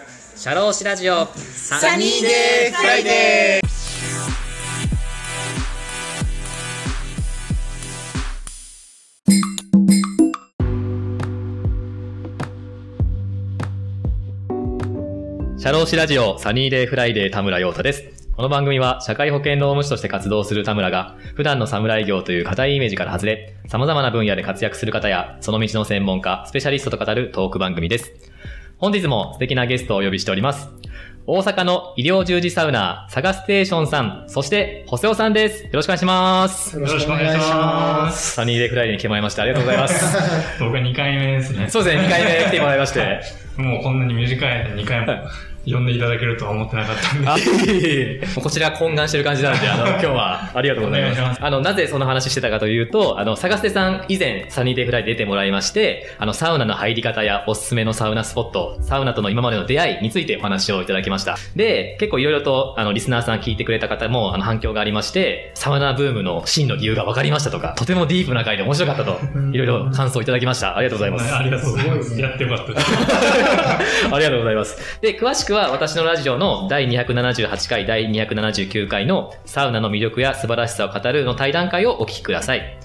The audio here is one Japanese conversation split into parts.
シャローシラジオサニーデーフライデーシャローシラジオサニーデーフライデー田村陽太です。この番組は社会保険労務士として活動する田村が普段の士業という固いイメージから外れ様々な分野で活躍する方やその道の専門家、スペシャリストと語るトーク番組です。本日も素敵なゲストをお呼びしております。大阪の医療従事サウナー、サガステーションさん、そして、ほせをさんです。よろしくお願いします。よろしくお願いします。サニーデーフライデーに来てもらいました。ありがとうございます。僕は2回目ですね。そうですね、2回目来てもらいまして。もうこんなに短い間に2回も呼んでいただけるとは思ってなかったんで。こちら懇願してる感じなんで、あの、今日はありがとうございます。ますあの、なぜその話してたかというと、あの、サガステさん以前、サニーデイフライ出てもらいまして、あの、サウナの入り方やおすすめのサウナスポット、サウナとの今までの出会いについてお話をいただきました。で、結構いろいろと、あの、リスナーさん聞いてくれた方も、あの、反響がありまして、サウナブームの真の理由が分かりましたとか、とてもディープな回で面白かったと、いろいろ感想いただきました。ありがとうございます。ありがとうございます。やってよかった。ありがとうございます。で、詳しくは私のラジオの第278回、第279回のサウナの魅力や素晴らしさを語るの対談会をお聞きください。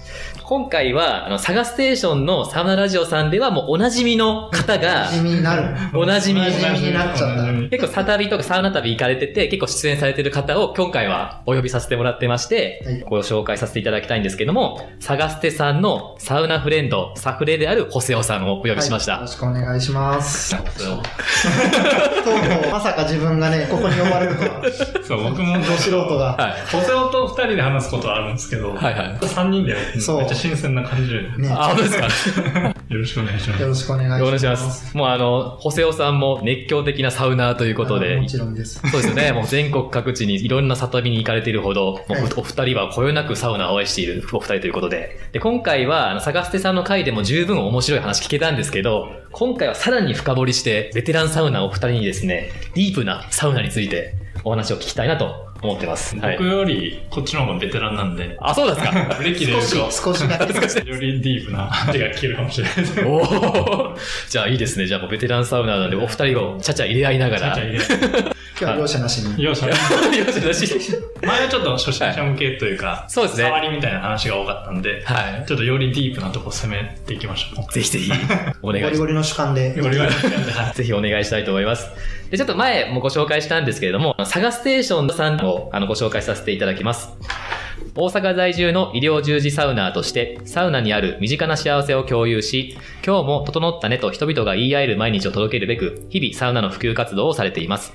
今回は、あの、サガステーションのサウナラジオさんではもうおなじみの方がおな、じみになる。おなじみになっちゃった。結構サ旅とかサウナ旅行かれてて、結構出演されてる方を今回はお呼びさせてもらってまして、はいご紹介させていただきたいんですけども、サガステさんのサウナフレンド、サフレであるホセオさんをお呼びしました。はいよろしくお願いします。まさか自分がね、ここに呼ばれるとは。そう、僕もど素人が。はい。ホセオと2人で話すことはあるんですけど、はいはい3人でそうめっちゃ新鮮な感じで、ね。あ、本当ですか？よろしくお願いしますよ。ろしくお願いします。お願いします。もうあの、ホセオさんも熱狂的なサウナーということであも、ちろんです。そうですよね。もう全国各地にいろんな里見に行かれているほど、お二人はこよなくサウナを愛しているお二人ということで。で、今回は、あの、サガステさんの回でも十分面白い話聞けたんですけど、今回はさらに深掘りして、ベテランサウナーお二人にですね、ディープなサウナについてお話を聞きたいなと思ってます。はい僕。よりこっちの方がベテランなんで、あ、そうですか。歴で少し、少しだけ。と、よりディープな話が聞けるかもしれないです。おおじゃあいいですね。じゃあもうベテランサウナーなんで、お二人をちゃちゃ入れ合いながら。ちゃちゃ入れ今日は容赦なしに。よっしゃ。よしよし 前はちょっと初心者向けというか、そうですね触りみたいな話が多かったんで、はいちょっとよりディープなとこ攻めていきましょう。ぜひぜひ、お願いしますゴリゴ。リの主観で。ゴリゴリはぜひお願いしたいと思います。で、ちょっと前もご紹介したんですけれども、サガステーションさんをあのご紹介させていただきます。大阪在住の医療従事サウナーとして、サウナにある身近な幸せを共有し、今日も整ったねと人々が言い合える毎日を届けるべく、日々サウナの普及活動をされています。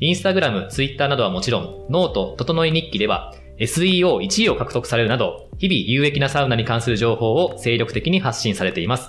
インスタグラム、ツイッターなどはもちろん、 note、整い日記では、SEO1 位を獲得されるなど、日々有益なサウナに関する情報を精力的に発信されています。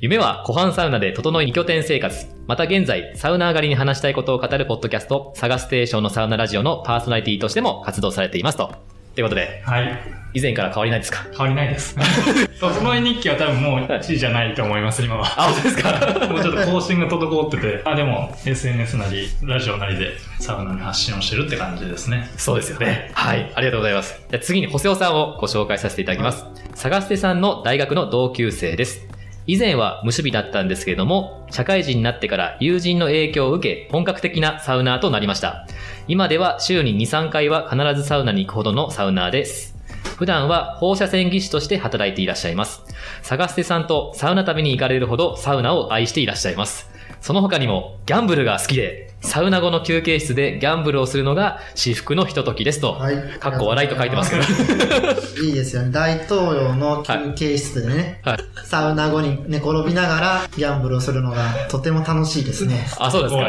夢は湖畔サウナで整い2拠点生活。また現在、サウナ上がりに話したいことを語るポッドキャスト、サガステーションのサウナラジオのパーソナリティとしても活動されていますと。ということで、はい。以前から変わりないですか？変わりないです。整い日記は多分もう1位じゃないと思います、今は。あ、本当ですか？もうちょっと更新が滞ってて、あ、でも SNS なり、ラジオなりでサウナに発信をしてるって感じですね。そうですよね。はい。ありがとうございます。じゃあ次に、ホセオさんをご紹介させていただきます。サガステさんの大学の同級生です。以前は無趣味だったんですけれども、社会人になってから友人の影響を受け、本格的なサウナーとなりました。今では週に2、3回は必ずサウナに行くほどのサウナーです。普段は放射線技師として働いていらっしゃいます。サガステさんとサウナ旅に行かれるほどサウナを愛していらっしゃいます。その他にも、ギャンブルが好きで、サウナ後の休憩室でギャンブルをするのが至福のひとときですと。はいかっこ笑いと書いてますけど。いいですよね。大東洋の休憩室でね、はい。サウナ後に寝転びながらギャンブルをするのがとても楽しいですね。あ、そうですか。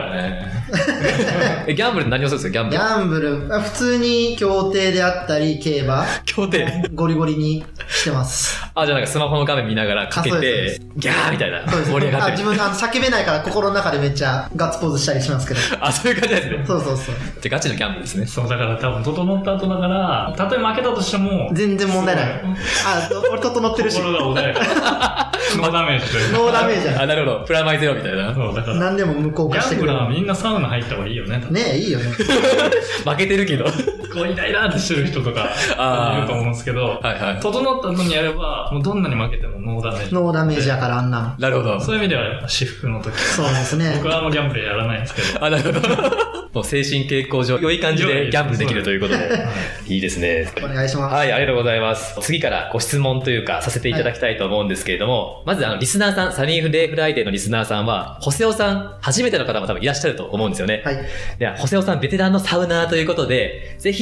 えギャンブル何をするんですかギャンブル。ギャンブル、あ普通に競艇であったり、競馬、協定？ゴリゴリにしてます。あ、じゃあなんかスマホの画面見ながらかけて、ギャーみたいな。そうです盛り上がってる。あ自分あの叫べないから心の中でめっちゃガッツポーズしたりしますけど。あ、そういう感じですね。そうそうそう。じゃあガチのギャンブルですね。そう、だから多分整った後だから、たとえ負けたとしても、全然問題ない。すあ、俺整ってるし。心が穏やか。ノーダメージというか。ノーダメージあ、なるほど。プラマイゼロみたいな。そう、だから、何でも無効ギ化してくれるャンブラー。はみんなサウナ入った方がいいよね。ねえ、いいよね。負けてるけど。こうイライラってしてる人とかいると思うんですけど、はいはい。整った後にやれば、もうどんなに負けてもノーダメージ。ノーダメージやからあんなん。なるほど。そういう意味では、私服の時そうですね僕。はあんまギャンブルやらないんですけど。あ、なるほど。もう精神健康上、良い感じでギャンブルできるということで。いいですね。お願いします。はい、ありがとうございます。次からご質問というか、させていただきたいと思うんですけれども、まず、あの、リスナーさん、サニーデーフライデーのリスナーさんは、ほせをさん、初めての方も多分いらっしゃると思うんですよね。はい。では、ほせをさん、ベテランのサウナーということで、ぜひ、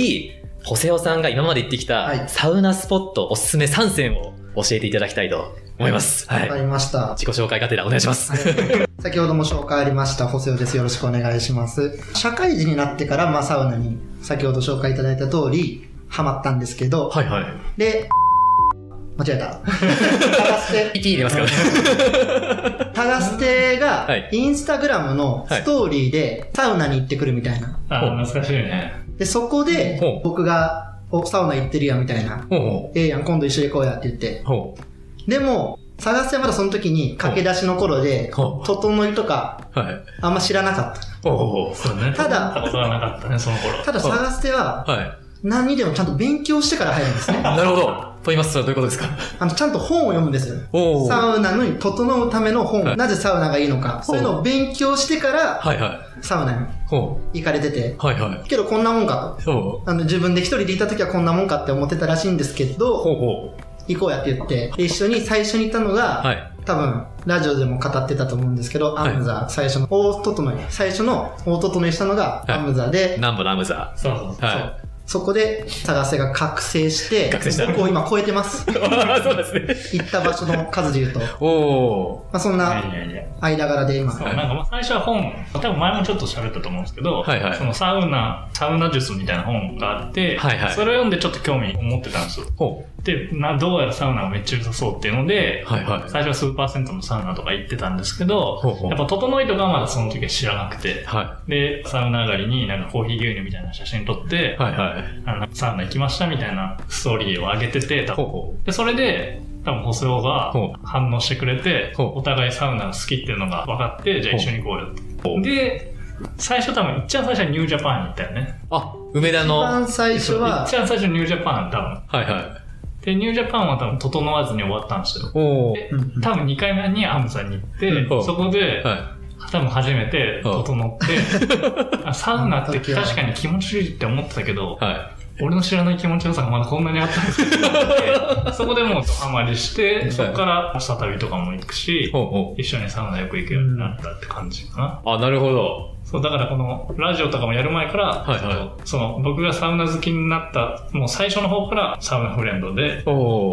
ほせをさんが今まで行ってきはいた、サウナスポットおすすめ3選を教えていただきたいと思います。はい。わかりました。自己紹介がてらお願いします。先ほども紹介ありました、ホセオです。よろしくお願いします。社会人になってから、まあ、サウナに、先ほど紹介いただいた通り、ハマったんですけど、はいはい。で、間違えた。タガステ、PT 入れますからね。タガステがはい、インスタグラムのストーリーで、サウナに行ってくるみたいな。あ、懐かしいね。で、そこで僕が、お、サウナ行ってるやんみたいな。ええやん、今度一緒に行こうやって言って。でも、探してはまだその時に駆け出しの頃で。整いとかはい。あんま知らなかっほうほうほそうね。ただたことはなかったね、その頃。た。ただ探しては、う。はい。何にでもちゃんと勉強してから入るんですね。なるほど。と言いますと、どういうことですか？あの、ちゃんと本を読むんですよ。サウナに整うための本、はいなぜサウナがいいのか、そういうのを勉強してから、はいはい。サウナにほ行かれてて、う。はいはい。けどこんなもんかほと。あの、自分で一人でいた時はこんなもんかって思ってたらしいんですけう。ど、ほうほ行こうやって言って、で一緒に最初に行ったのが、う。はい。多分、ラジオでも語ってたと思うんですけど、はいアムザ、最初の、大整い、最初の大整いしたのがはいアムザで、南部のアムザ。そうそう。はそこで探せが覚醒して、僕を今超えてます。い。そうですね。行った場所の数で言うと。まおあそんな。間柄で今、そう、なんかまあ最初は本、多分前もちょっと喋ったと思うんですけど、はいはいそのサウナ、サウナ術みたいな本があって、はいはいそれを読んでちょっと興味を持ってたんですよ。で、などうやらサウナがめっちゃ良さそうっていうので、う。はいはい。最初は数パーセントのサウナとか行ってたんですけど、ほうほうやっぱ整いとかはまだその時は知らなくて、はで、サウナ上がりになんかコーヒー牛乳みたいな写真撮ってい。、はいはい。あのサウナ行きましたみたいなストーリーを上げてて、多分で、それで、多分、ホセオがほ反応してくれて、お互いサウナが好きっていうのが分かって、じゃあ一緒に行こうよほうと。で、最初多分、いっちゃん最初はニュージャパンに行ったよね。あ、梅田一の。は番最初はっ、ちゃん最初ニュージャパン多分。いはい。で、ニュージャパンは多分、整わずに終わったんですよ。おー。で多分2回目にアムさんに行って、うんそこで、は多分初めて整って、あサウナって確かに気持ちいいって思ってたけどい。、はい。俺の知らない気持ちよさがまだこんなにあったんですけど、そこでもうハマりして、そこから朝旅とかも行くし、一緒にサウナよく行くようになったって感じかな。う。あ、なるほど。そう、だからこのラジオとかもやる前から、はいはいその僕がサウナ好きになった、もう最初の方からサウナフレンドで。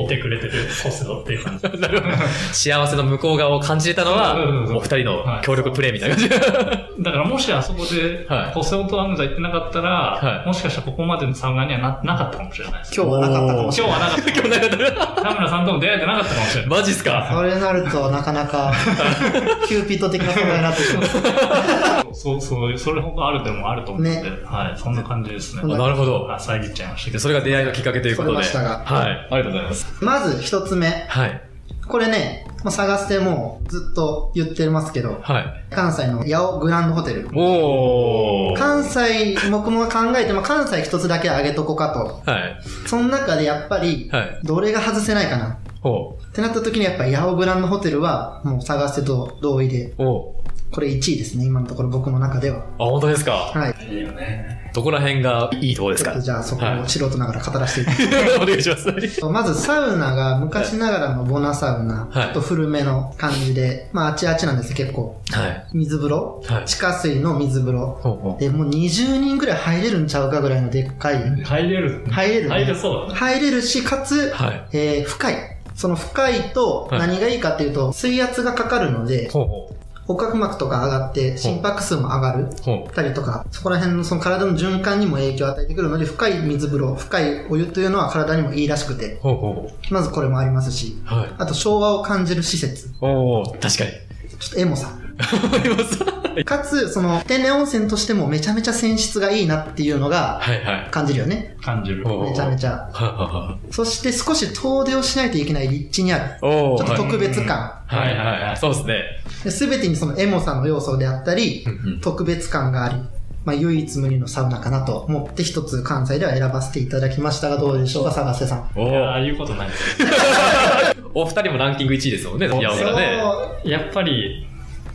いてくれてるホセドっていう感じ。なるほど。幸せの向こう側を感じれたのはお二人の協力プレイみたいな感じ。だからもしあそこではい、ホセオとアムザ行ってなかったら、はいもしかしたらここまでのサウナにはななかったかもしれないです。今日はなかったかもしれない。今日はなかった。今日なかった。田村さんとも出会えてなかったかもしれない。マジっすか？それになると、なかなか、キューピッド的な存在になってしまう。そう、そう、それほどあるでもあると思って、ねはい、そんな感じですね。あなるほど。あ、遮っちゃいましたけど。でそれが出会いのきっかけということで。ましたがはい。ありがとうございます。まず一つ目。はい。これね、まあ、探してもうずっと言ってますけど、はい。関西の八尾グランドホテル。おー。関西、僕も考えても関西一つだけ挙げとこうかと。はい。その中でやっぱり、はい。どれが外せないかな。ほってなった時にやっぱり八尾グランドホテルは、もう探してと同意で、う。おー。これ1位ですね、今のところ僕の中では。あ、本当ですか？はい。いいよね。どこら辺がいいところですか？ちょっとじゃあそこはいを素人ながら語らせていただき お願いします。ます。まずサウナが昔ながらのボナサウナ、はいちょっと古めの感じで、まああちあちなんですよ結構。はい。水風呂、はい地下水の水風呂。ほうほで、もう20人ぐらい入れるんちゃうかぐらいのでっかい。入れる？入れるね入れそうだね。入れるし、かつ、はい。えー深い。その深いとはい何がいいかっていうと、水圧がかかるので、ほうほ骨格膜とか上がって心拍数も上がる。たりとか、そこら辺のその体の循環にも影響を与えてくるので、深い水風呂、深いお湯というのは体にもいいらしくて、まずこれもありますし。あと昭和を感じる施設、確かに。ちょっとエモさ。ありますかつ、その天然温泉としてもめちゃめちゃ泉質がいいなっていうのがはいはい。感じるよね。感じる。めちゃめちゃ。はははそして少し遠出をしないといけない立地にある。ちょっと特別感。はいはいはい。そうですね。すべてにそのエモさの要素であったりう、んうん特別感があり、まあ唯一無二のサウナかなと思って一つ関西では選ばせていただきましたがどうでしょうか、探せさん。おいやーー。言うことない。お二人もランキング1位ですもんね、八百。やっぱり、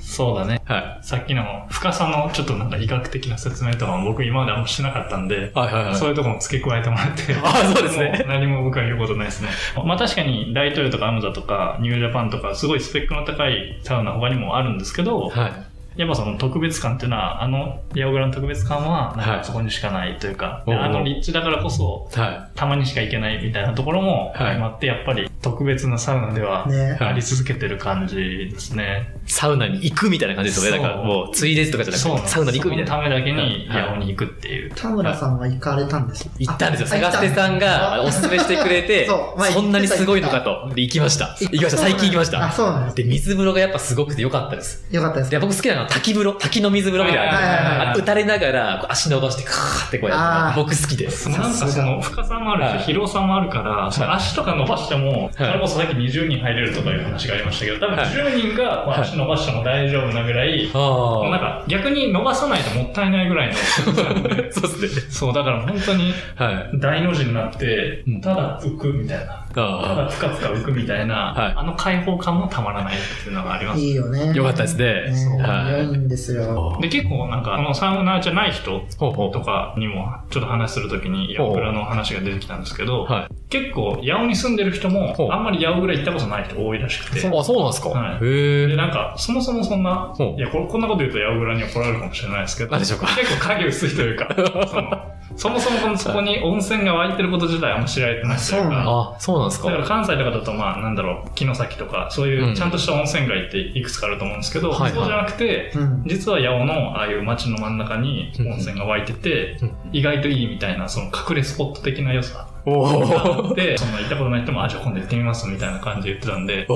そうだね。はい。さっきの深さのちょっとなんか医学的な説明とかも僕今まであんましてなかったんで、はいはいはい。そういうとこも付け加えてもらって。あそうですねもう何も僕は言うことないですね。まあ確かに大統領とかアムザとかニュージャパンとかすごいスペックの高いサウナ他にもあるんですけど、はい。やっぱその特別感っていうのは、あのヤオグラの特別感は、なんはいかそこにしかないというか、おうおうあの立地だからこそ、はたまにしか行けないみたいなところもはい相まって、やっぱり特別なサウナではねあり続けてる感じですね。い。サウナに行くみたいな感じですよね。だからそうもう、ついでとかじゃなくて、サウナに行くみたいな。そのためだけにはいヤオに行くっていう。田村さんは行かれたんです行ったんですよ。あ探してさんがおすすめしてくれて、そうまあそんなにすごいのかと。で、行きました。行きました。最近行きましあ、た。そうなんです。で、水風呂がやっぱすごくてよかったです。よかったです。で、僕好きなのは滝風呂、滝の水風呂みたいな。打たれながら、足伸ばして、カーってこうやって、僕好きです。なんかその深さもあるし、はい広さもあるから、その足とか伸ばしても、それこそさっき20人入れるとかいう話がありましたけど、多分はい10人がまあ足伸ばしても大丈夫なぐらい、なんあか逆に伸ばさないともったいないぐらいの。そうですね。そう、だから本当にはい。大の字になってうん、ただ浮くみたいな。たあだふかふか浮くみたいな、はいあの開放感もたまらないっていうのがあります。いいよね。よかったですねねはい良いんですよ。あ。で、結構なんか、このサウナーじゃない人とかにもちょっと話するときに、ヤオグラの話が出てきたんですけど、はい。結構、八尾に住んでる人もあんまり八尾ぐらい行ったことない人多いらしくて。そう。あ、そうなんですか？はい。へえ。で、なんか、そもそもそんないやこれ、こんなこと言うと八尾グラに怒られるかもしれないですけど、何でしょうか。結構影薄いというか、そのそもそもこのそこに温泉が湧いてること自体あんま知られてないというか、あ、そうなんですだからか関西とかだと、まあ、なんだろう、城崎とか、そういうちゃんとした温泉街っていくつかあると思うんですけど、はいはい。そうじゃなくて、うん。実は八尾のああいう街の真ん中に温泉が湧いてて、うん。意外といいみたいな、その隠れスポット的な良さおがあーって、その行ったことない人も、あ、じゃあ今度行ってみますみたいな感じで言ってたんで、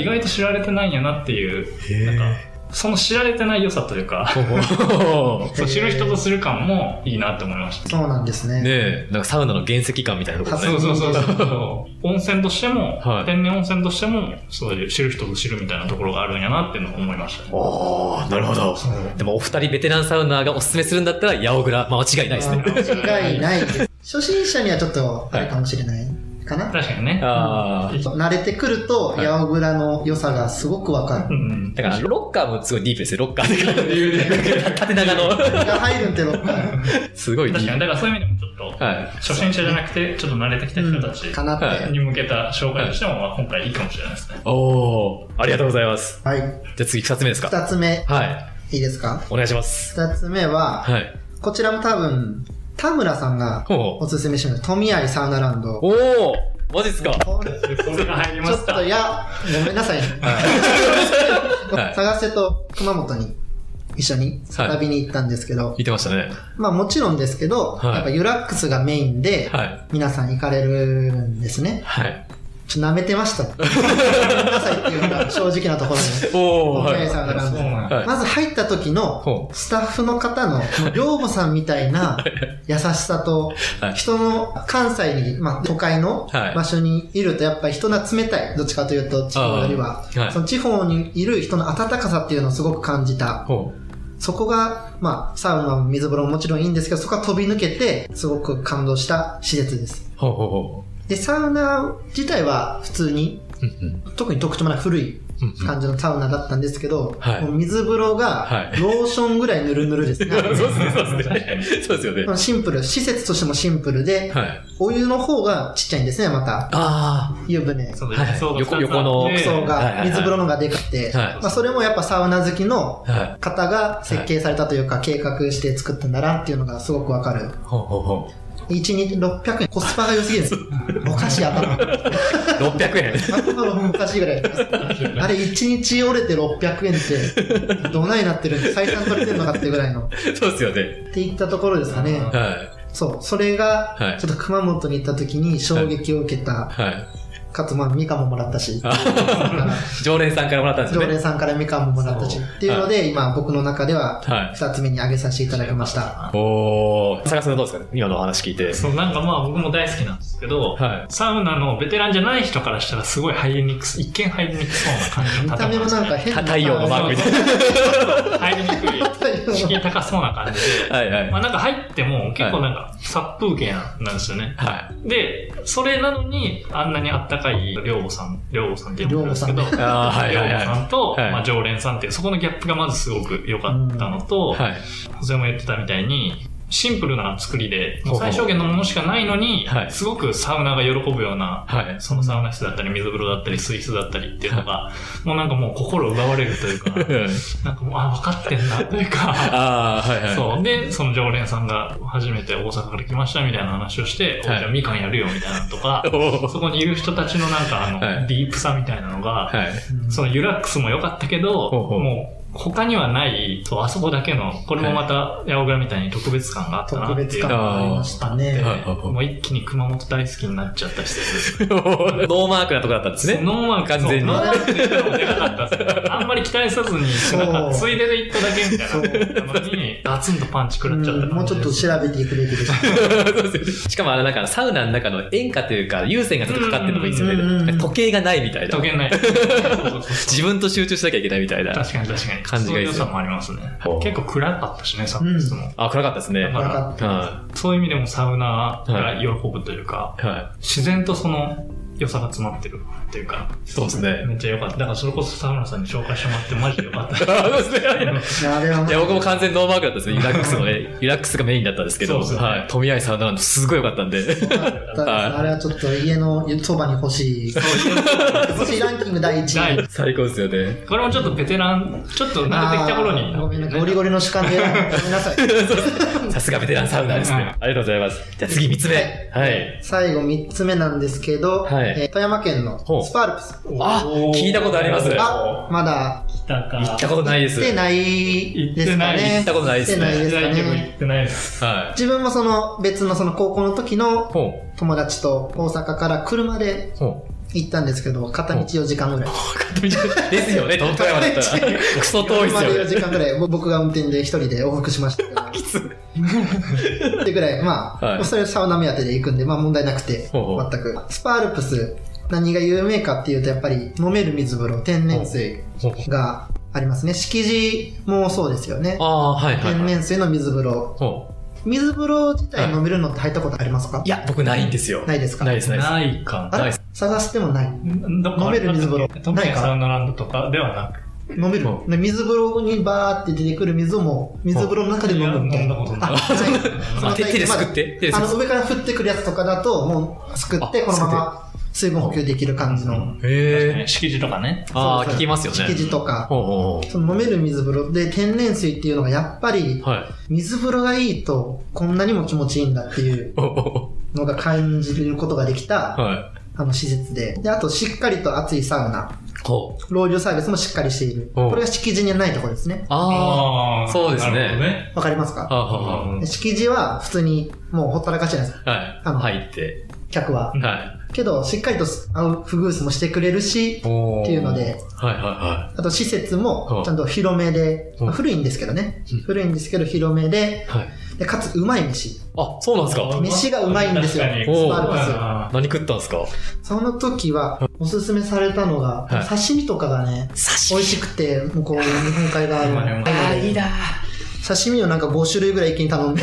意外と知られてないんやなっていう、へなんかえ。その知られてない良さというか、そう知る人とする感もいいなって思いました。そうなんですね。ねえ、なんかサウナの原石感みたいなところね。そうそうそうそう。温泉としても、はい天然温泉としても、そういう知る人ぞ知るみたいなところがあるんやなっていうのを思いましたね。おー、なるほど。でもお二人ベテランサウナーがおすすめするんだったら、八百倉。まあ間違いないですね。間違いないです。初心者にはちょっと、あれかもしれないかな。確かにね。ああ。慣れてくると、はい八百倉の良さがすごくわかうる。ん。だから、ロッカーもすごいディープですよ。ロッカーで。縦長の。が入るんってロッカー。すごいディ確かに、ーだからそういう意味でもちょっと、はい。初心者じゃなくて、ちょっと慣れてきた人たちかなって。はに向けた紹介としても、まあ今回いいかもしれないですね。おー、ありがとうございます。はい。じゃあ次二つ目ですか。二つ目、はい。いいですか？お願いします。二つ目は、はい。こちらも多分、田村さんが。おすすめします。富合サウナランド。おー、マジっすか。これが入りました。ちょっと、いや、ごめんなさいね。はい 探せと熊本に一緒にはい旅に行ったんですけど、言ってましたね。まあもちろんですけど、はいやっぱユラックスがメインで、はい。皆さん行かれるんですね。はい。ちょっと舐めてました。ごめんなさいっていうのが正直なところです。おー、はい。サウナランド。そうなんはいまず入った時のほスタッフの方の、寮母さんみたいな優しさとはい、人の関西に、まあ都会のはい場所にいるとやっぱり人が冷たい。どっちかというと地方よりは。その地方にいる人の温かさっていうのをすごく感じた。ほそこが、まあ、サウナも水風呂ももちろんいいんですけど、そこは飛び抜けて、すごく感動した施設です。う。ほうほうほで、サウナ自体は普通に、う。うん特に特徴もない古いうん。うん感じのサウナだったんですけど、はいもう水風呂がはいローションぐらいぬるぬるですね。そうですね、そうですね。そうですよね。シンプル、施設としてもシンプルで、はい。お湯の方がちっちゃいんですね、また。あ湯船。そうはい横横の浴槽が、水風呂のがでかくて、はいまあそれもやっぱサウナ好きの。方が設計されたというか、計画して作ったんだなっていうのがすごくわかる。ほうほうほ1日600円、コスパが良すぎるんです。おかしい頭。う。600円。頭おかしいぐらい。あれ1日折れて600円って、どないなってるん？で、採算取れてるのかっていうぐらいの。っそうですよね。ていったところですかね。はい。そう。それがはい、ちょっと熊本に行った時に衝撃を受けた。はい。かつ、まあ、みかんももらったし。常連さんからもらったんですよね。常連さんからみかんももらったし。っていうので、今僕の中では、はい。二つ目に挙げさせていただきました。おー。坂さんどうですか今のお話聞いて。そう、なんかまあ僕も大好きなんですけど、はいサウナのベテランじゃない人からしたらすごい入りにくす、一見入りにくそうな感じの見た目もなんか変な。た太陽のマークみたい入りにくい。敷居高そうな感じで、はいはい。まあなんか入っても結構なんか殺風景なんですよね。はで、それなのにあんなにあったかい寮母さん、寮母さんって呼ぶんですけど、寮い。ああ、はい寮はいは母さんと、はいまあ、常連さんっていう、そこのギャップがまずすごく良かったのと、い。はい。それも言ってたみたいに、シンプルな作りで、最小限のものしかないのに、はい。すごくサウナが喜ぶような、はい。そのサウナ室だったり、水風呂だったり、水質だったりっていうのが、もうなんかもう心奪われるというか、なんかもう、あ、分かってんなというか、ああ、はいはい。そう。で、その常連さんが初めて大阪から来ましたみたいな話をして、おはい。じゃあみかんやるよみたいなのとか、そこにいる人たちのなんかあの、はい。ディープさみたいなのが、はい。そのユラックスも良かったけど、もう他にはない、そう、あそこだけの、これもまた、八百倉みたいに特別感があったなっていう特別感がありましたね。もう一気に熊本大好きになっちゃった施設です。ノーマークなとこだったんですね。ノーマーク完全にノーマークでかかったですね。あんまり期待せずに、そうなんか、ついでで行っただけみたいなのに、ガツンとパンチ食らっちゃったうんもうちょっと調べていくべきでした。しかもあのなんかサウナの中の演歌というか有線がちょっとかかってるのもいいですよね。時計がないみたいな。時計ない。自分と集中しなきゃいけないみたいな。確かに確かに。感じがいいですよそういう良さもありますね。結構暗かったしね、サウナ室も。あ、暗かったですね。か、暗からったはそういう意味でもサウナが喜ぶというか、い。は自然とその良さが詰まってるっていうか、い。そうですね。めっちゃ良かった。だからそれこそサウナさんに紹介してもらってマジで良かった。あそうですね。いや僕も完全ノーマークだったですね。リラックスの ね、リラックスがメインだったんですけど、そうですよねはい。富合サウナランドすごい良かったんで。そうだったですあれはちょっと家のそばに欲しい。欲しいランキング第一第位。最高ですよね。これもちょっとベテラン、ちょっと慣れてきた頃に。ごめんなゴリゴリの主観でごめんなさい。さすがベテランサウナーですね。ありがとうございます。じゃあ次3つ目。はい。最後3つ目なんですけど、はいえー富山県のスパールプス。あ聞いたことありますあ、まだ来たか。行ったことないです。来てないですかね。行ったことないですね来てないですか行ってないね。行ってないです。は自分もその別のその高校の時い。のほ友達と大阪から車で。行ったんですけど、片道4時間ぐらい。ですよね、東京山だったら。クソ遠いです4よね。時間ぐらい、ぼ僕が運転で一人で往復しましたけど。きつ。ってぐらい、まあ、はいそれサウナ目当てで行くんで、まあ問題なくて、ほうほう全く。スパールプス、何が有名かっていうと、やっぱり飲める水風呂、天然水がありますね。敷地もそうですよね。ああ、はいはい天はい。然水の水風呂。水風呂自体飲めるのって入ったことありますか？いや、僕ないんですよ。ないですか？ないです、ないです。ないかない探してもない。どこ？飲める水風呂トミヤサウナランドとかではなく。飲めるう。ね水風呂にバーって出てくる水をもう水風呂の中で飲むみたいな。あ、ないそのあ手手ですくって？手ですくって？あの上から降ってくるやつとかだと、もうすくって、あこのまま水分補給できる感じの。へ敷地とかね。ああ、聞きますよね。敷地とか。ほうほうその飲める水風呂で天然水っていうのがやっぱり。水風呂がいいとこんなにも気持ちいいんだっていうのが感じることができうたはい。あの施設で。で、あとしっかりと熱いサウナ。ほう。老流サービスもしっかりしている。おこれが敷地にはないところですね。ああーそうですね。わかりますか？あ。はあはうんで敷地は普通にもうほったらかしじゃないですか。あ。はい。あの入って。客は。はい。けど、しっかりとアウフグースもしてくれるし、っていうので。はいはいはあと施設うんもちゃんと広めで、うんまあ古いんですけどねうん。古いんですけど広めで、い。はい。でかつうまい飯。あ、そうなんですか？飯がうまいんですよ。何食ったんですか？その時は、おすすめされたのが、はい。刺身とかがね、刺美味しくて、向こう、日本海側の。あーいいな刺身をなんか5種類ぐらい一気に頼んで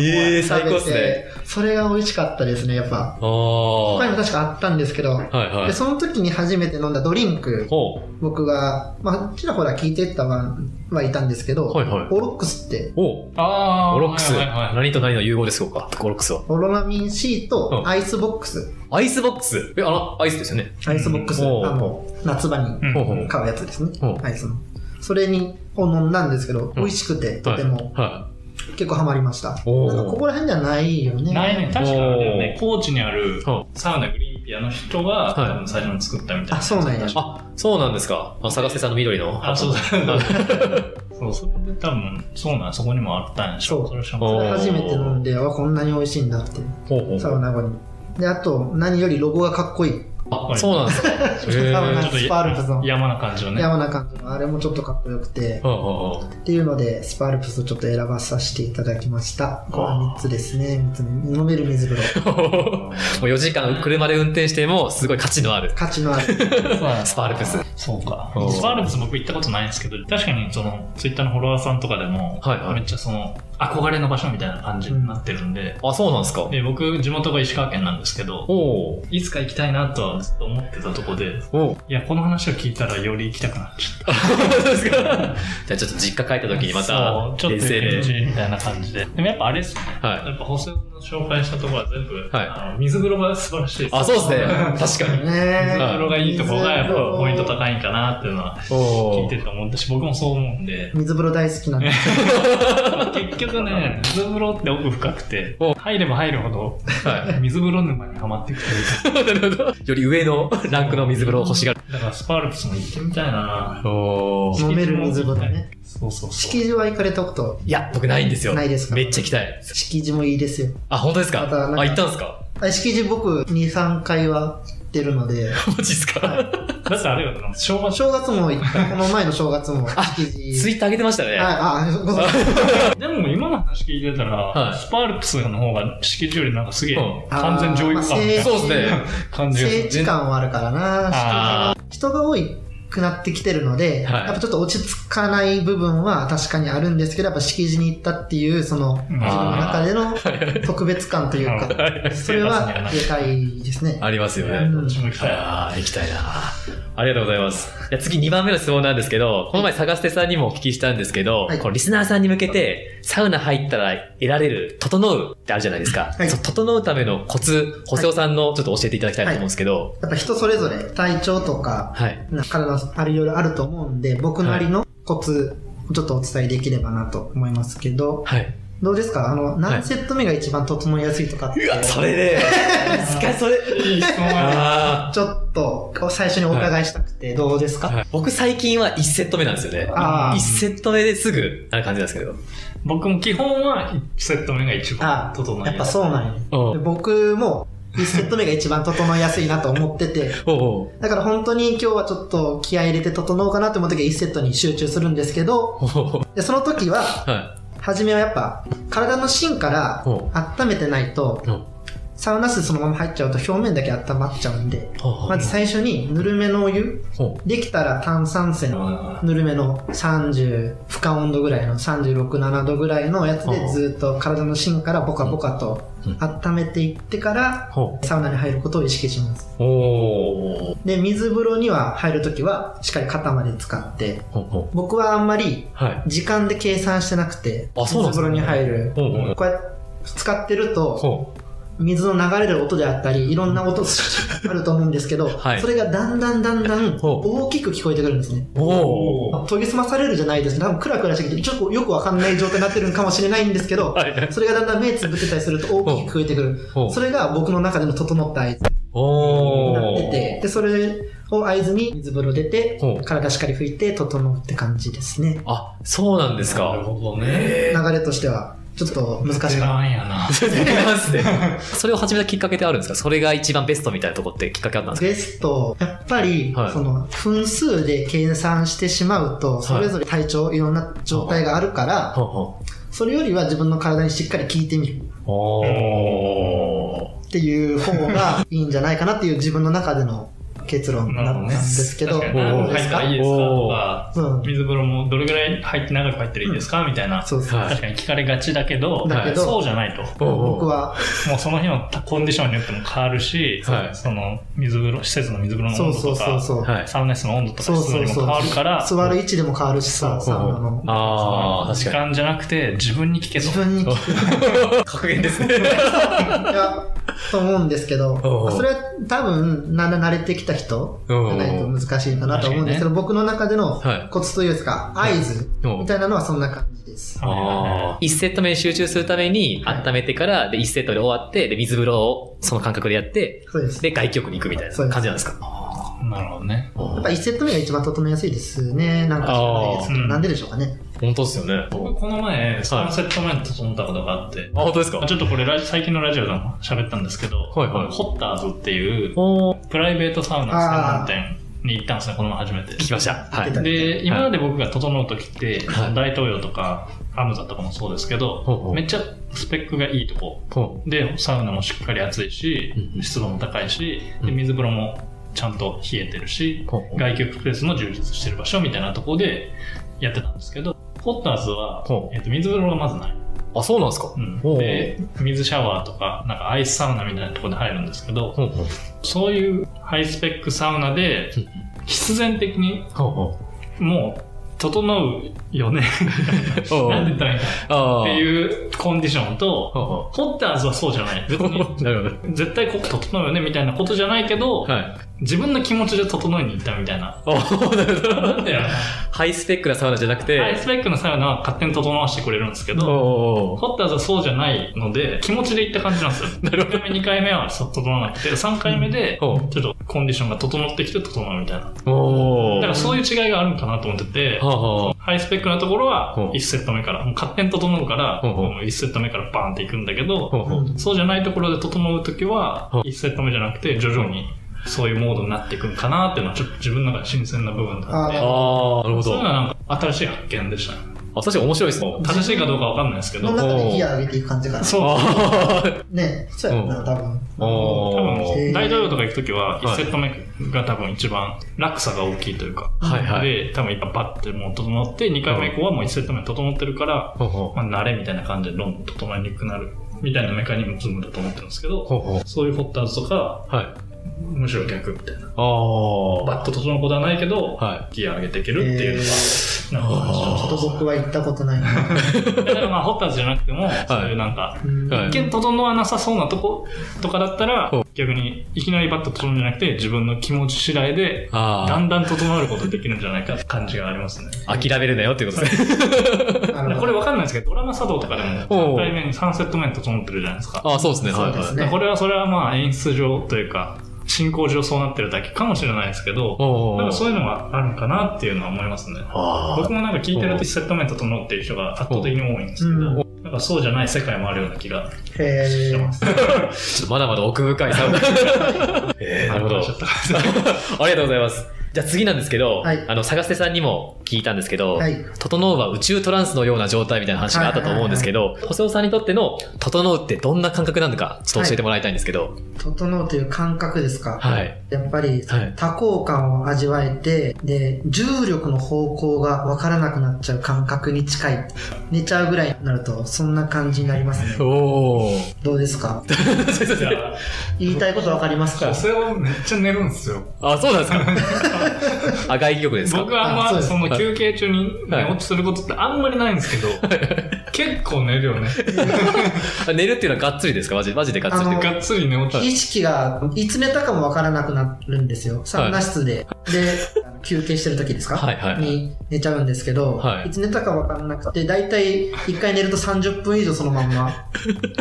ええ、最高っすね。食べて、それが美味しかったですね、やっぱ。あ他にもあ。確かあったんですけど、はいはいで、。その時に初めて飲んだドリンク、ほ僕が、まあ、ちらほら聞いてたははいたんですけど、はいはいオロックスって、う。おあーオロックス。はいはいはい何と何の融合ですか？オロックスは。オロナミン C うんとアイスボックス。アイスボックス？え、あの、アイスですよね。アイスボックス、うんあの、夏場に買うやつですねう。んアイスの。それに、を飲んだんですけど、美味しくて、とても、は結構ハマりました。なんかここら辺ではないよね。ないね。確かね高知にあるはサウナグリーンピアの人がはい多分最初に作ったみたいな。あそうなんやい。あ、そうなんですか。あ、探せさんの緑の。あ、そうだ。は いそう、それで多分、そうなん、そこにもあったんでしょ。そうそれ初めて飲んで、あ、こんなに美味しいんだって。ほうほうほう。サウナ後に。で、あと、何よりロゴがかっこいい。あ、そうなんですか。ちょっとスパールプスの山な感じのね。山な感じの、あれもちょっとかっこよくて、っていうので、スパアルプスをちょっと選ばさせていただきました。これは3つですね。3つ目。飲める水風呂。もう4時間車で運転してもすごい価値のある価値のある。スパアルプス。そうか。スパアルプス僕行ったことないんですけど、確かにその、ツイッターのフォロワーさんとかでも、はいはいめっちゃその、憧れの場所みたいな感じになってるんで、あ、そうなんですか？で、僕、地元が石川県なんですけど、おーいつか行きたいなとはずっと思ってたとこで、おーいや、この話を聞いたらより行きたくなっちゃった。そうですか。じゃあちょっと実家帰った時にまたそう、ちょっと遠征で。NG みたいな感じで。でもやっぱあれですね。はいやっぱ補正の紹介したところは全部、はいあの水風呂が素晴らしいです。あ、そうですね。確かに。ね水風呂がいいところがやっぱポイント高いんかなっていうのは聞いてて思ったし、僕もそう思うんで。水風呂大好きなんで。結局ね、水風呂って奥深くてお、入れば入るほど、は水風呂沼にはまっていくというか。い。なるほど。より上のランクの水風呂を欲しがる。だからスパールプスも行ってみたいなおー飲める水風呂ね。そうそうそう。敷地は行かれたこと、いや、僕ないんですよ。ないですか？めっちゃ行きたい。敷地もいいですよ。あ、本当ですか？あ、行ったんですか？あ敷地僕2、3回は行ってるので、マジっすか？だってあれよな、正月。正月も行った、この前の正月も敷地。ツイッター上げてましたね。はい、あ、ごめんなさいでも今の話聞いてたら、はい。スパールプスの方が敷地よりなんかすげえ、うん。完全上位感みたいなそうですね。感じがする。聖地感はあるからな。あ人が多くなってきてるので、はいやっぱちょっと落ち着かない部分は確かにあるんですけど、やっぱ敷地に行ったっていう、その、自分の中での 特別感というか、それはでかいですね。ありますよね。うんどっちも行きたい。ああ、行きたいな。ありがとうございます。次2番目の質問なんですけど、この前、探してさんにもお聞きしたんですけど、はいこのリスナーさんに向けて、サウナ入ったら得られる、整うってあるじゃないですか。はい整うためのコツ、補正さんのちょっと教えていただきたいなと思うんですけど、やっぱ人それぞれ体調とか、はい。な体のあるいろいろあると思うんで、僕なりのコツをちょっとお伝えできればなと思いますけど、はい。どうですか？あの、何セット目が一番整いやすいとかって、うわ、それで、難しい、それ。いい質問ああちょっと最初にお伺いしたくて、どうですか、ーはい。僕最近は1セット目なんですよね。あー。1セット目ですぐ、な感じなんですけど。僕も基本は1セット目が一番あ整いやっぱそうなんよ。うで僕も1セット目が一番整いやすいなと思ってて、だから本当に今日はちょっと気合い入れて整おうかなと思う時は1セットに集中するんですけど、でその時は、は初めはやっぱ体の芯からほ温めてないとサウナ室そのまま入っちゃうと表面だけ温まっちゃうんで、まず最初にぬるめのお湯、ほできたら炭酸泉、ぬるめの30、負荷温度ぐらいの36、7度ぐらいのやつでずっと体の芯からボカボカとうん。温めていってからサウナに入ることを意識します。で、水風呂には入るときはしっかり肩まで使って。僕はあんまりはい。時間で計算してなくて、水風呂に入る。こうやって使ってると、ほ水の流れる音であったり、いろんな音あると思うんですけど、はいそれがだんだんだんだんほ大きく聞こえてくるんですね。研ぎ澄まされるじゃないですけど、多分クラクラしてきて、ちょっとよくわかんない状態になってるかもしれないんですけど、はい。それがだんだん目つぶってたりすると大きく聞こえてくる。それが僕の中での整った合図になってて、で、それを合図に水風呂出て体しっかり拭いて整うって感じですね。あ、そうなんですか。なるほどね。へ流れとしては、ちょっと難しかった。やな。それを始めたきっかけってあるんですか？それが一番ベストみたいなとこってきっかけあったんですか？ゲスト、やっぱり、はいその、分数で計算してしまうと、それぞれ体調、いろんな状態があるから、それよりは自分の体にしっかり聞いてみるう。おー。っていう方がいいんじゃないかなっていう自分の中での結論だったんですけど、確かに何分入ったらいいですかとか、うん。水風呂もどれぐらい入って長く入ったらいいですか？みたいな。そう確かに聞かれがちだけど、だけどそうじゃないと。僕は、もうその日のコンディションによっても変わるし、はいその水風呂、施設の水風呂のそうそう温度とか、そうそう。はい。サウナ室の温度とかそう湿度にも変そうそう。わるから、座る位置でも変わるしさ、そうサウナの。あー、時間じゃなくて自分に聞けと。自分に聞く。に。格言ですね。いや、と思うんですけどそれは多分、な慣れてきた人じゃないと難しいかなと思うんですけど、僕の中でのはい。コツというか、合図みたいなのはそんな感じです。あー。1セット目に集中するために温めてから、で、1セットで終わって、で、水風呂をその感覚でやって、そうです。で、外気浴に行くみたいな感じなんですか？なるほどね。やっぱ1セット目が一番整えやすいですね。なんかなんででしょうかね。本当ですよね。僕この前、3セット目に整ったことがあって、あ、本当ですか？ちょっとこれラジ最近のラジオでも喋ったんですけど、はいはいホッターズっていうプライベートサウナ専門店に行ったんですね、この前初めて。聞きました。はい。で、今まで僕が整う時って、はい大東洋とかアムザとかもそうですけど、めっちゃスペックがいいとこ。ほで、サウナもしっかり暑いしう、ん湿度も高いし、で、うん水風呂もちゃんと冷えてるし外気浴スペースも充実してる場所みたいなところでやってたんですけど、ホッターズはえっと水風呂がまずない。あ、そうなんですかうんで、水シャワーとか、なんかアイスサウナみたいなところで入るんですけど。そういうハイスペックサウナでうん、必然的にもう、整うよね。なんて言ったらい。っていうコンディションと、ホッターズはそうじゃない。絶対ここ整うよねみたいなことじゃないけど。はい。自分の気持ちで整いに行ったみたいな。なるほど。なんだよな。ハイスペックなサウナじゃなくて、ハイスペックのサウナは勝手に整わせてくれるんですけおど、おホッターズはそうじゃないので、気持ちで行った感じなんですよ。なる1回目、2回目は整わなくて、3回目で、ほちょっとコンディションが整ってきて整うみたいな。だからそういう違いがあるんかなと思ってて、はあはあ。ハイスペックなところはほう1セット目から、もう勝手に整うから、ほうほうもう1セット目からバーンっていくんだけど、ほうほう。そうじゃないところで整うときはほう、1セット目じゃなくて徐々にそういうモードになっていくんかなっていうのはちょっと自分の中で新鮮な部分だったんでああ、あ、なるほど。そういうのはなんか新しい発見でしたね。あ、確かに面白いですね。正しいかどうかわかんないですけど、の多中でギア上げていく感じかな。そうあね、そうやな、多分。あ。お分大統領とか行くときははい1セット目が多分一番落差が大きいというか、はいはい。で、多分一回バッてもう整って、2回目以降はもう1セット目整ってるから。まあ慣れみたいな感じでどんどん整いにくくなるみたいなメカニズムだと思ってるんですけど。そういうホッターズとか、はい。むしろ逆みたいな。ああ。バッと整うことはないけど、はギア上げていけるっていうのが、なんちょっと僕は行ったことないな。だからまあ、ホッターズじゃなくても、そういうなんか、一見整わなさそうなとことかだったら逆にいきなりバッと整うんじゃなくて、自分の気持ち次第で、あだんだん整えることできるんじゃないかって感じがありますね。あ。諦めるなよっていうことですね。これわかんないですけど、ドラマ作動とかでも、ほう3回目に3セット目に整ってるじゃないですか。ああ、そうですね。はいはい。そうですねこれは、それはまあ演出上というか、進行上そうなってるだけかもしれないですけど、おなんかそういうのがあるんかなっていうのは思いますね。あ僕もなんか聞いてると1セット目整っていう人が圧倒的に多いんですけど、うんなんかそうじゃない世界もあるような気がしてます。まだまだ奥深いサウナ。えー、なるほど。ありがとうございます。じゃあ次なんですけど、はいあの、探してさんにも聞いたんですけど、はい。整うは宇宙トランスのような状態みたいな話があったと思うんですけど、細尾さんにとっての整うってどんな感覚なのか、ちょっと教えてもらいたいんですけど。整うという感覚ですか？はい。やっぱりはい、多幸感を味わえて、で、重力の方向がわからなくなっちゃう感覚に近い。寝ちゃうぐらいになると、そんな感じになりますね。おー。どうですか？言いたいことわかりますか？女性はめっちゃ寝るんですよ。あ、そうなんですか？あ、外気浴ですか？僕あんまあその休憩中に寝落ちすることってあんまりないんですけど、結構寝るよね。あ 寝るっていうのはがっつりですか？マジマジでがっつり。がっつり寝落ち。意識がいつ寝たかもわからなくなるんですよ。サウナ室で。で、休憩してる時ですか？はいはいはい。に寝ちゃうんですけど、はい。いつ寝たかわからなくて、だいたい一回寝ると30分以上そのまんま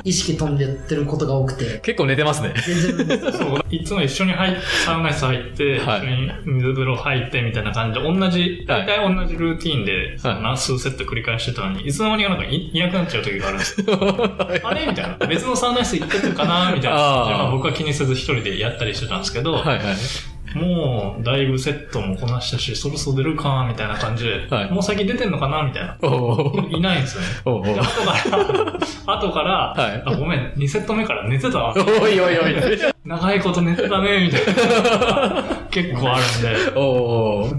意識飛んでってることが多くて、結構寝てますね。全然、そう、いつも一緒に入っサウナ室入って、はい。一緒に水風呂入ってみたいな感じで、同じ、はい大体同じルーティーンで、その数セット繰り返してたのに、いつの間にかなんかいいなくなっちゃう時があるんですよ。あれ？みたいな。別のサウナ室行ってるかな？みたいな。僕は気にせず一人でやったりしてたんですけど、はいはい。もう、だいぶセットもこなしたし、そろそろ出るかみたいな感じで、はいもう先出てんのかなみたいな。いないんですよね。おーで後から、後から、はいあ、ごめん、2セット目から寝てたわ。おいおいおい。長いこと寝てたね、みたいな。結構あるんで。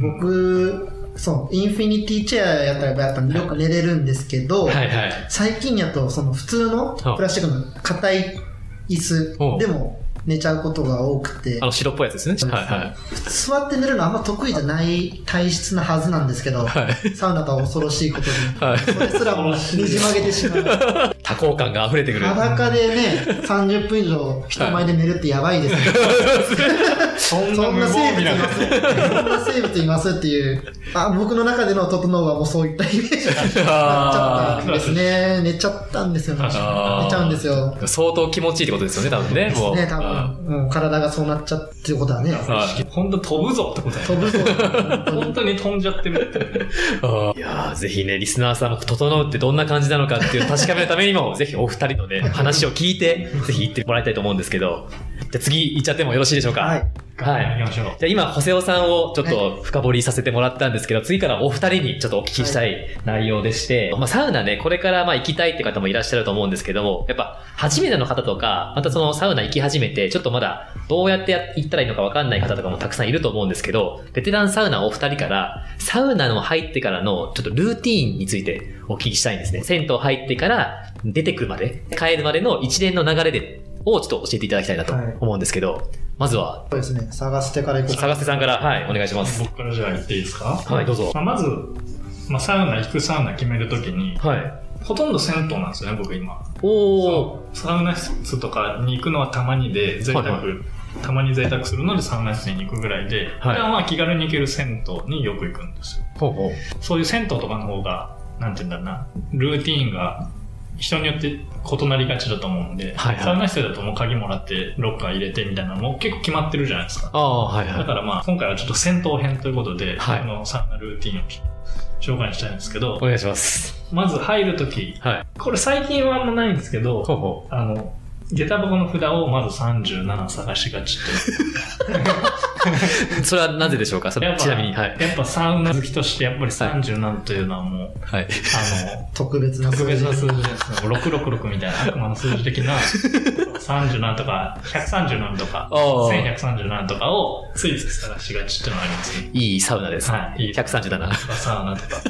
僕、そう、インフィニティチェアやったらやっぱよく寝れるんですけど、はいはい。最近やとその普通のプラスチックの硬い椅子でも寝ちゃうことが多くてあ、の白っぽいやつですね。はいはい。座って寝るのあんま得意じゃない体質なはずなんですけど、はい。サウナとは恐ろしいことに、はい。それすらもねじ曲げてしまう。多幸感が溢れてくる。裸でね、30分以上人前で寝るってやばいです よ。そんな生物いなます。そんな生物いますっていう。あ、僕の中での整うはもうそういったイメージになっちゃったんですね。寝ちゃったんですよね。寝ちゃうんですよ。相当気持ちいいってことですよね、多分ね。もう。ね多分もう体がそうなっちゃってることはね、はい。本当飛ぶぞってことだよ飛ぶぞ。本当に飛んじゃってるっていやーぜひね、リスナーさんも、整うってどんな感じなのかっていうのを確かめるためにも、ぜひお二人のね、話を聞いて、ぜひ行ってもらいたいと思うんですけど、じゃあ次行っちゃってもよろしいでしょうか？はい。はい行きましょう。じゃあ今、ホセオさんをちょっと深掘りさせてもらったんですけど、次からお二人にちょっとお聞きしたい内容でして、まあサウナね、これからまあ行きたいって方もいらっしゃると思うんですけども、やっぱ初めての方とか、またそのサウナ行き始めて、ちょっとまだどうやってや行ったらいいのかわかんない方とかもたくさんいると思うんですけど、ベテランサウナお二人から、サウナの入ってからのちょっとルーティーンについてお聞きしたいんですね。銭湯入ってから出てくるまで、帰るまでの一連の流れで、をちょっと教えていただきたいなと思うんですけど、まずは、そうですね。探してから行こうか。探せさんから、はい、お願いします。僕からじゃあ言っていいですか？はい、どうぞ。まあ、まず、まあ、サウナ、行くサウナ決めるときに、はい。ほとんど銭湯なんですよね、僕今。おー。サウナ室とかに行くのはたまにで、贅沢、はいはたまに贅沢するのでサウナ室に行くぐらいで、はい普段は気軽に行ける銭湯によく行くんですよ。ほうほう。そういう銭湯とかの方が、なんて言うんだろうな、ルーティーンが人によって異なりがちだと思うんで、はいはいサウナ室だともう鍵もらってロッカー入れてみたいなのも結構決まってるじゃないですか。はいはい。だからまあ、今回はちょっと戦闘編ということで、はいこのサウナルーティンを紹介したいんですけどお、願いします。まず入るとき、はい。これ最近はあんまないんですけど、ほうほあの、下駄箱の札をまず37探しがちって。それはなぜでしょうか？そやっぱれちなみに、はい。やっぱサウナ好きとしてやっぱり37というのはもう、はい。あの、特別な特別な数字。字ですね。666みたいな悪魔の数字的な37とか137とかあー1137とかをついつい探しがちっていうのがありますね。いいサウナです。はいいい137。とかサウナとか。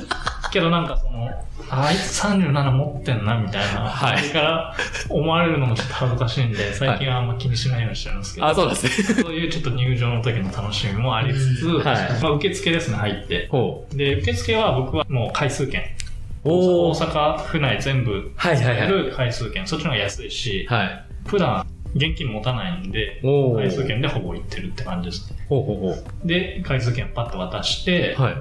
けどなんかその、あいつ37持ってんなみたいな、はいそれから思われるのもちょっと恥ずかしいんで、最近はあんま気にしないようにしてるんですけど、あ、そうですね。そういうちょっっと入場の時の楽しみもありつつ、はいまあ、受付ですね、入って。ほで、受付は僕はもう回数券。大阪府内全部はいはいはい。る回数券。そっちの方が安いし、はい。普段現金持たないんで、お回数券でほぼ行ってるって感じですね。ほうほうほで、回数券パッと渡してう。、はい。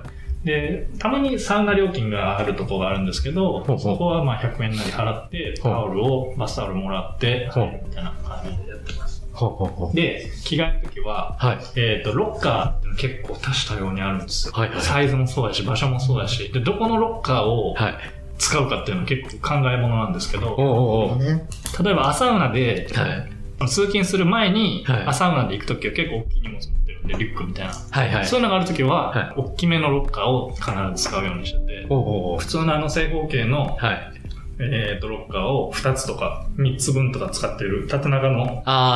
で、たまにサウナ料金があるとこがあるんですけど、ほうほうそこはまあ100円なり払って、タオルを、バスタオルもらって、ほう入るみたいな感じでやってます。ほうほうほう。で、着替えるときは、はい。えっ、と、ロッカーって結構多種多様にあるんですよ。はいはいサイズもそうだし、場所もそうだし、で、どこのロッカーをはい。使うかっていうのは結構考え物なんですけど、おうお。例えば朝ウナで、はい。通勤する前に、はい朝ウナで行くときは結構大きい荷物持リュックみたいな。はいはい。そういうのがあるときは、はい大きめのロッカーを必ず使うようにしてて、おうおう普通のあの正方形の、はい。えー、とロッカーを2つとか3つ分とか使ってる縦長の。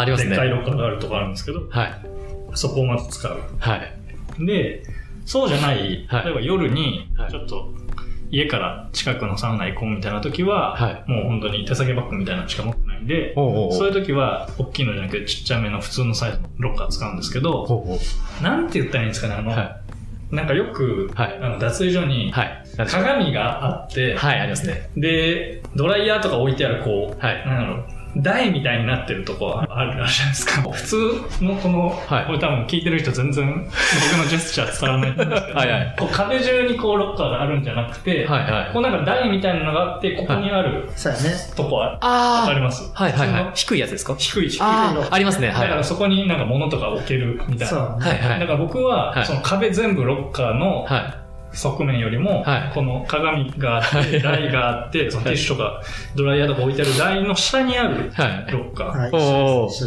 でっかいロッカーがあるとこあるんですけど、はい。そこをまず使う。はい。で、そうじゃない、はい例えば夜にはい、ちょっと家から近くのサウナ行こうみたいな時は、はいもう本当に手提げバッグみたいなのしか持ってないんで。そういう時は、大きいのじゃなくてちっちゃめの普通のサイズのロッカー使うんですけど、ほうほう。なんて言ったらいいんですかね、あの、はなんかよく、はいあの脱衣所に鏡があって、はい、ありますね。で、ドライヤーとか置いてある、こう、はい。なんだろう、台みたいになってるとこあるらしいじゃないですか。普通のこの、はいこれ多分聞いてる人全然僕のジェスチャー伝わらないと思うんですけど、はいはいこう壁中にこうロッカーがあるんじゃなくて、はいはいこうなんか台みたいなのがあって、ここにあるそうやね。とこは、わあかりますはいはいはい。低いやつですか？低い低い。ああ、ありますね。はい。だからそこになんか物とか置けるみたいな。そうはいね。はい。だから僕は、はいその壁全部ロッカーのは側面よりも、はいこの鏡があって、台があって、そのティッシュとかドライヤーとか置いてある台の下にある。ロッカー。はい。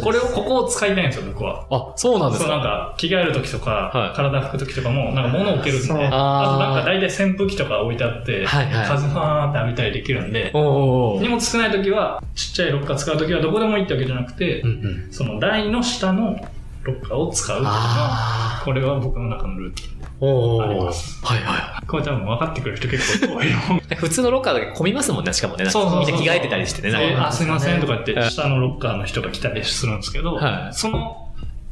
これを、ここを使いたいんですよ、僕は。あ、そうなんですそうなんかか、着替える時とか、はい体拭く時とかも、なんか物を置けるんで、あとなんか大体扇風機とか置いてあって、はいはい風ファーンって浴びたりできるんで、荷物少ない時は、ちっちゃいロッカー使う時はどこでもいいってわけじゃなくてう、んうん。その台の下のロッカーを使うっていうのは、あこれは僕の中のルーティン。あ。おおありまはいはこれ多分分かってくれる人結構多いよ。い。普通のロッカーだけ混みますもんね、しかもね。そうそうそうみんな着替えてたりしてね。なんかであ、すいませんとか言って、はい下のロッカーの人が来たりするんですけど、はいその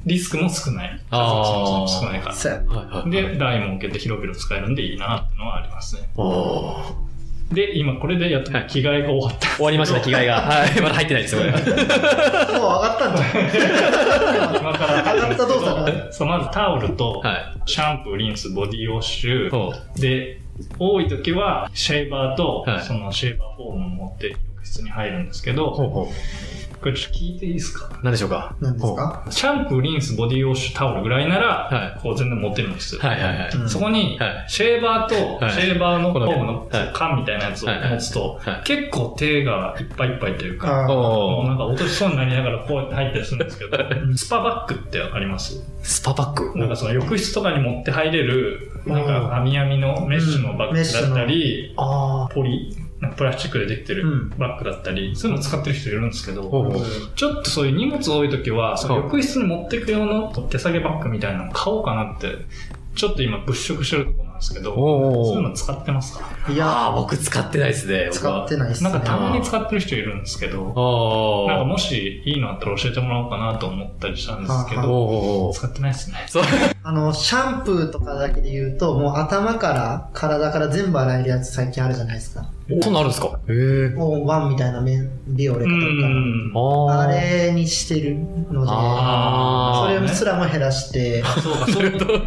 リスクも少ない。あ少ないから。そうやはいはい。で、台も置けて広々使えるんでいいなってのはありますね。おおーで、今これでやっとはい着替えが終わった。終わりました、着替えが。はい。まだ入ってないですよ、これ。もう上がったんじゃん。今から上がった動作がそう、まずタオルと、はシャンプー、リンス、ボディウォッシい。ュ。で、多い時はシェーバーと、はいそのシェーバーフォームを持って浴室に入るんですけど、ほうほこれちょっと聞いていいですか？何でしょうか？何ですか？シャンプー、リンス、ボディウォッシュ、タオルぐらいなら、はい。こう全然持ってるんですよ。はいはいはい。うん。そこにはい、シェーバーと、はい。シェーバーのフォームのはい。缶みたいなやつを持つと結構手がいっぱいいっぱいというか、なんか落としそうになりながらこう入ったりするんですけど、スパバッグってあります？スパパック？なんかその浴室とかに持って入れる、なんか網網のメッシュのバッグだったり、あポリ、プラスチックでできてるうんバッグだったり、そういうの使ってる人いるんですけど、ほうほうちょっとそういう荷物多い時は、そのはい浴室に持っていく用の手提げバッグみたいなの買おうかなって、ちょっと今物色してるところなんですけど、そういうの使ってますか？いやああ、僕使ってないですね。僕使はってないっすね。なんかたまに使ってる人いるんですけど。なんかもしいいのあったら教えてもらおうかなと思ったりしたんですけど、使ってないですね。あの、シャンプーとかだけで言うと、もう頭から体から全部洗えるやつ最近あるじゃないですか。そんなんあるんですか？へえ。もうワンみたいな面、ビオレうとか。ん。ああれにしてるので、それすらも減らして、そうか、そういうこと。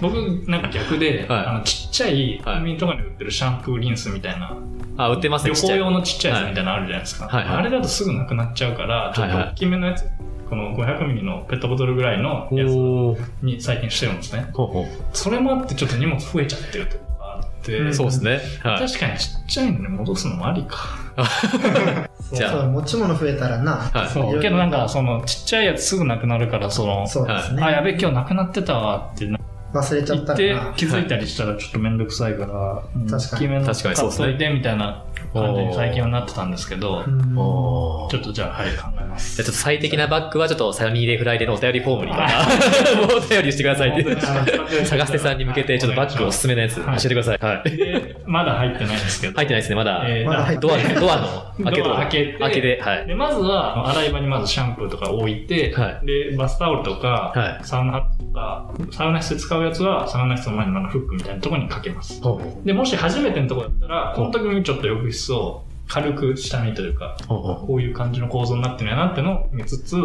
僕、なんか逆で、はいあの、ちっちゃい、はいコンビニとかに売ってるシャンプーリンスみたいな、あ、売ってますね。旅行用のちっちゃいやつみたいなのあるじゃないですか。あれだとすぐなくなっちゃうから、ちょっと大きめのやつ、この500ミリのペットボトルぐらいのやつに最近してるんですね。ほうほそれもあってちょっと荷物増えちゃってるところがあって、うんう。そうですね。はい。確かにちっちゃいのに戻すのもありか。じゃあそう持ち物増えたらな、はいそ。いうけどなんか、そのちっちゃいやつすぐなくなるから、その、そうですね。あ、やべ、今日なくなってたわってな忘れちゃ言ってったらな。気づいたりしたらちょっとめんどくさいから、うん確かに大きめの確かにそうですね買っといてみたいな感じに最近はなってたんですけど、ちょっとじゃあ、はい、考えます。じゃあちょっと最適なバッグはちょっとサニーデーフライデーのお便りフォームに お便りしてくださいって。探してさんに向けてちょっとバッグおすすめのやつ教えてください。はい。で、まだ入ってないんですけど。入ってないですね、まだ。ドア、ドアの 開けと開けて開けで、はい。で、まずは、洗い場にまずシャンプーとか置いて、はいで、バスタオルとか、はいサウナハットとか、サウナ室で使うやつは、サウナ室の前のフックみたいなところにかけます。で、もし初めてのところだったら、この時にちょっと浴室を軽く下見というか、こういう感じの構造になってるんやなってのを見つつ。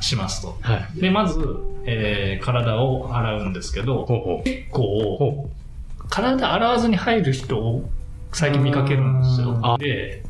しますと。はい。で、まず、えー体を洗うんですけど。結構、ほ体洗わずに入る人を最近見かけるんですよあ。で、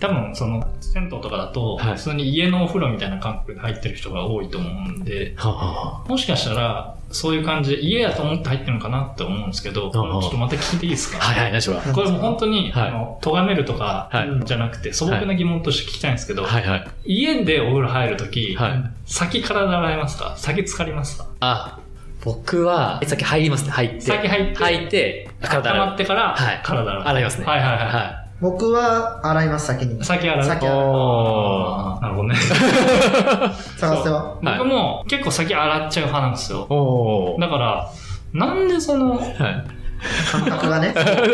多分その銭湯とかだと、はい普通に家のお風呂みたいな感覚で入ってる人が多いと思うんで、う。はあはもしかしたら、そういう感じで家やと思って入ってるのかなって思うんですけど、ちょっとまた聞いていいですか？あはいはい、何しろ。これもう本当に、はいあの、咎めるとか、じゃなくて素朴な疑問として聞きたいんですけど、はいはい。家でお風呂入るとき、はい先体洗いますか？先浸かりますか？あ、僕は、先入りますね、入って。先入って入って、体洗う。ってから、はい体洗う。洗いますね。はいはいはい。は僕は洗います、先に。先洗う。先洗うなるほどね。探せは。はい僕も結構先洗っちゃう派なんですよ。だから、なんでその、はい。感覚がね。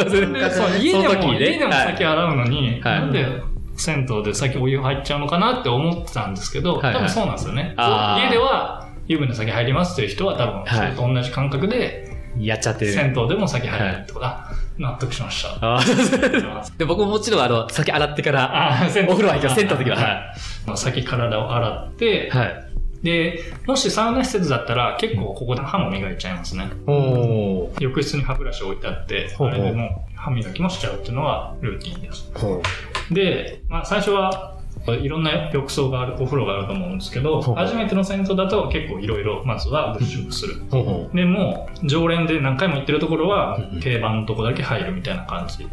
全 でそうね家でも、家でも先洗うのに、はいなんで銭湯で先お湯入っちゃうのかなって思ってたんですけど、多分そうなんですよね。家では湯船先入りますっていう人は多分、それと同じ感覚で、やっちゃってる。銭湯でも先入るってことだ。納得しました。で僕ももちろん、あの、先洗ってから、お風呂入ってます銭湯の時ははい。先体を洗って、はい。で、もしサウナ施設だったら結構ここで歯も磨いちゃいますね。おー。浴室に歯ブラシ置いてあって、ほうほうあれでもう歯磨きもしちゃうっていうのがルーティンです。ほで、まあ最初はいろんな浴槽がある、お風呂があると思うんですけど、初めての銭湯だと結構いろいろまずは物色する。でもう常連で何回も行ってるところはうん定番のとこだけ入るみたいな感じです。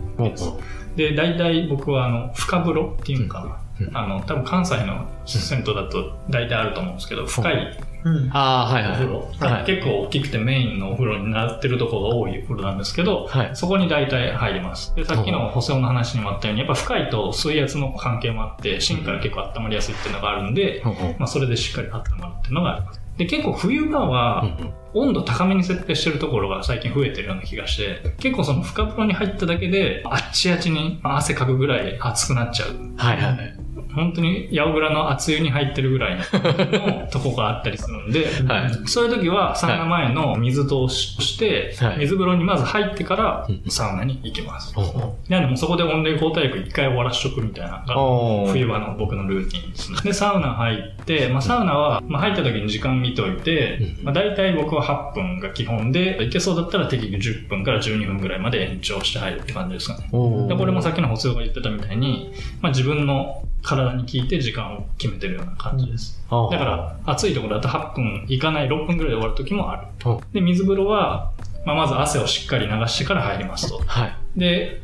ほで、大体僕はあの、深風呂っていうのかあの、多分関西の銭湯だと大体あると思うんですけど、深いうん。ああ、はいはい。結構大きくてメインのお風呂になってるところが多いお風呂なんですけど、はい。そこに大体入ります。で、さっきの補正の話にもあったように、やっぱ深いと水圧の関係もあって、芯から結構温まりやすいっていうのがあるんで、まあそれでしっかり温まるっていうのがあります。で、結構冬場は、うん温度高めに設定してるところが最近増えてるような気がして、結構その深風呂に入っただけで、あっちあっちに汗かくぐらい熱くなっちゃう。はいはい。本当に八百蔵の熱湯に入ってるぐらいの とこがあったりするんで、はい。そういう時はサウナ前の水通しとしてはい、水風呂にまず入ってからうんサウナに行きます。ほうほなんでもうそこで温冷交代浴一回終わらしとくみたいなのが冬場の僕のルーティンですね。で、サウナ入って、まあ、サウナは、まあ、入った時に時間見ておいて、うんまあ、大体僕は8分が基本で、いけそうだったら適宜10分から12分ぐらいまで延長して入るって感じですかね。で、これもさっきの細尾が言ってたみたいに、まあ、自分の体に効いて時間を決めてるような感じです。だから、暑いところだと8分いかない6分ぐらいで終わる時もあるうん。で、水風呂は、まあ、まず汗をしっかり流してから入りますと。はい。で、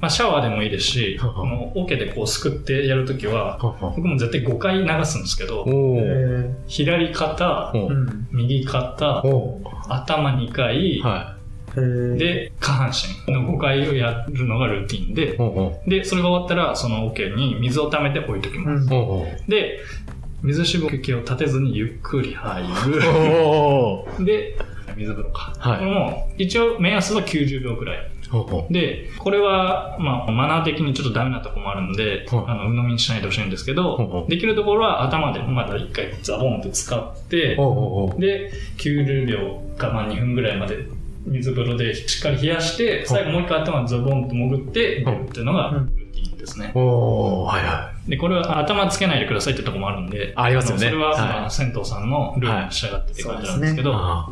まあ、シャワーでもいいですし、うんこの桶でこうすくってやるときは、僕も絶対5回流すんですけど、左肩。右肩、お頭2回、で、下半身の5回をやるのがルーティンでで、それが終わったら、その桶に水を溜めて置いときます。で、水しぶきを立てずにゆっくり入る。で、水風呂か。はい。これも、一応目安は90秒くらい。で、これは、まあ、マナー的にちょっとダメなとこもあるんで、はいあの、鵜呑みにしないでほしいんですけど、うできるところは頭でまだ一回ザボンって使って、で、90秒かまあ2分ぐらいまで水風呂でしっかり冷やして、最後もう一回頭でザボンと潜って出るっていうのがルーティンですね。おおはいはで、これは頭つけないでくださいってとこもあるんで、あありますよねのそれは、はい。まあ、銭湯さんのルールに従ってって感じなんですけい。ど、あ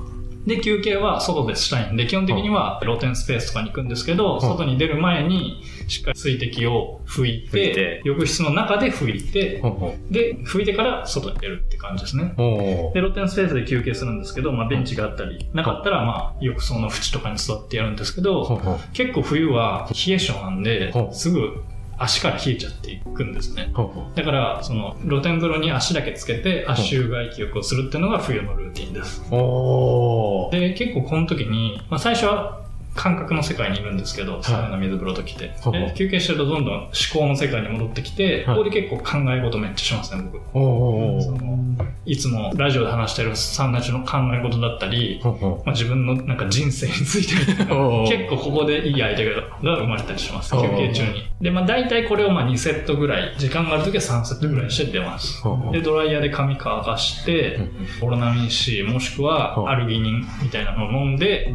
で、休憩は外でしたいんで、基本的には露天スペースとかに行くんですけど、外に出る前に、しっかり水滴を拭いてて、浴室の中で拭いてで、拭いてから外に出るって感じですね。で、露天スペースで休憩するんですけど、まあ、ベンチがあったり、なかったら、まあ、浴槽の縁とかに座ってやるんですけど、お結構冬は冷え性なんですぐ足から冷えちゃっていくんですね。おだから、その、露天風呂に足だけつけて、足湯外気浴をするっていうのが冬のルーティンです。おで、結構この時に、まあ、最初は感覚の世界にいるんですけど、サウナ水風呂と来て。休憩してるとどんどん思考の世界に戻ってきて、はい。ここで結構考え事めっちゃしますね、僕。そのいつもラジオで話してるサウナ中の考え事だったり、まあ、自分のなんか人生について。と かおー結構ここでいいアイデアが生まれたりします。休憩中に。で、まあ大体これをまあ2セットぐらい、時間がある時は3セットぐらいして出ます。で、ドライヤーで髪乾かして、オロナミン C もしくうんはアルギニンみたいなのを飲んで、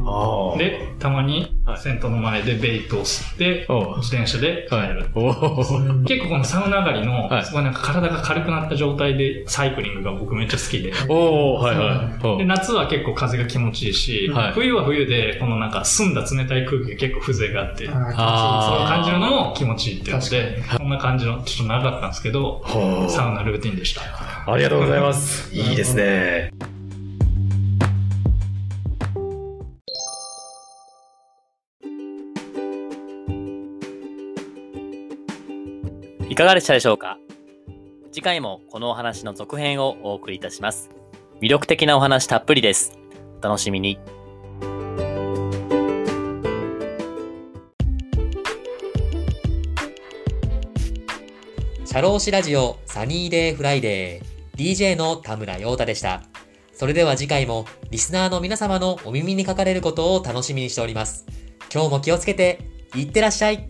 で、たまにはい。銭湯の前でベイプを吸って、自転車で帰る。結構このサウナ上がりのはい、すごいなんか体が軽くなった状態でサイクリングが僕めっちゃ好きで。おおはいはい。おで、夏は結構風が気持ちいいし、はい。冬は冬で、このなんか澄んだ冷たい空気が結構風情があって、それをあー感じるのも気持ちいいっていうので、こんな感じの、ちょっと長かったんですけど、サウナルーティンでした。ありがとうございます。いいですね。かがでしたでしょうか？次回もこのお話の続編をお送りいたします。魅力的なお話たっぷりです。お楽しみに。社労士ラジオサニーデイフライデー DJ の田村陽太でした。それでは次回もリスナーの皆様のお耳にかかれることを楽しみにしております。今日も気をつけていってらっしゃい